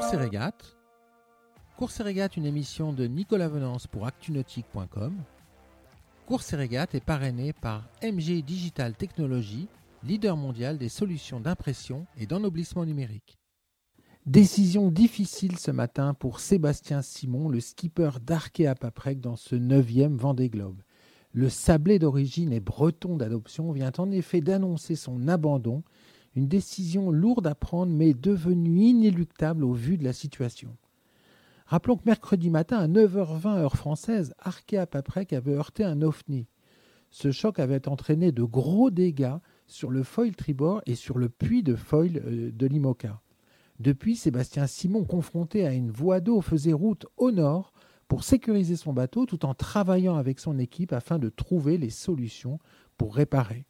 Course et régate. Course régate, une émission de Nicolas Venance pour actunautique.com. Course et régate est parrainé par MG Digital Technologies, leader mondial des solutions d'impression et d'ennoblissement numérique. Décision difficile ce matin pour Sébastien Simon, le skipper d'Arkea Paprec dans ce neuvième Vendée Globe. Le sablé d'origine et breton d'adoption vient en effet d'annoncer son abandon, une décision lourde à prendre mais devenue inéluctable au vu de la situation. Rappelons que mercredi matin à 9h20 heure française, Arkea Paprec avait heurté un ovni. Ce choc avait entraîné de gros dégâts sur le foil tribord et sur le puits de foil euh, de l'IMOCA. Depuis, Sébastien Simon, confronté à une voie d'eau, faisait route au nord pour sécuriser son bateau tout en travaillant avec son équipe afin de trouver les solutions pour réparer.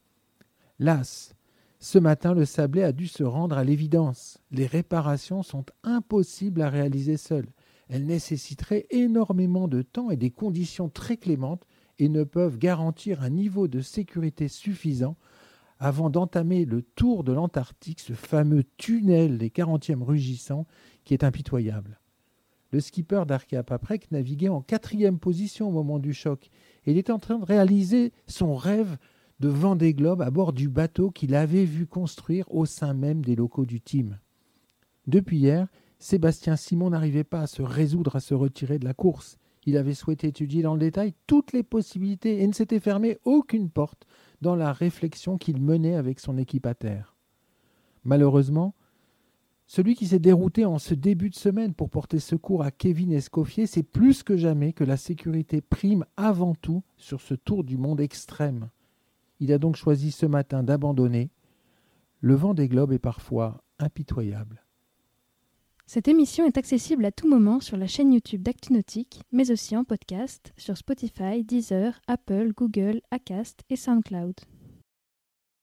Las, ce matin, le sablé a dû se rendre à l'évidence. Les réparations sont impossibles à réaliser seules. Elles nécessiteraient énormément de temps et des conditions très clémentes et ne peuvent garantir un niveau de sécurité suffisant avant d'entamer le tour de l'Antarctique, ce fameux tunnel des 40e rugissants qui est impitoyable. Le skipper d'Arkea Paprec naviguait en quatrième position au moment du choc et il était en train de réaliser son rêve de Vendée Globe à bord du bateau qu'il avait vu construire au sein même des locaux du team. Depuis hier, Sébastien Simon n'arrivait pas à se résoudre à se retirer de la course. Il avait souhaité étudier dans le détail toutes les possibilités et ne s'était fermé aucune porte dans la réflexion qu'il menait avec son équipe à terre. Malheureusement, celui qui s'est dérouté en ce début de semaine pour porter secours à Kevin Escoffier, c'est plus que jamais que la sécurité prime avant tout sur ce tour du monde extrême. Il a donc choisi ce matin d'abandonner. Le vent des globes est parfois impitoyable. Cette émission est accessible à tout moment sur la chaîne YouTube d'ActuNautique, mais aussi en podcast sur Spotify, Deezer, Apple, Google, Acast et SoundCloud.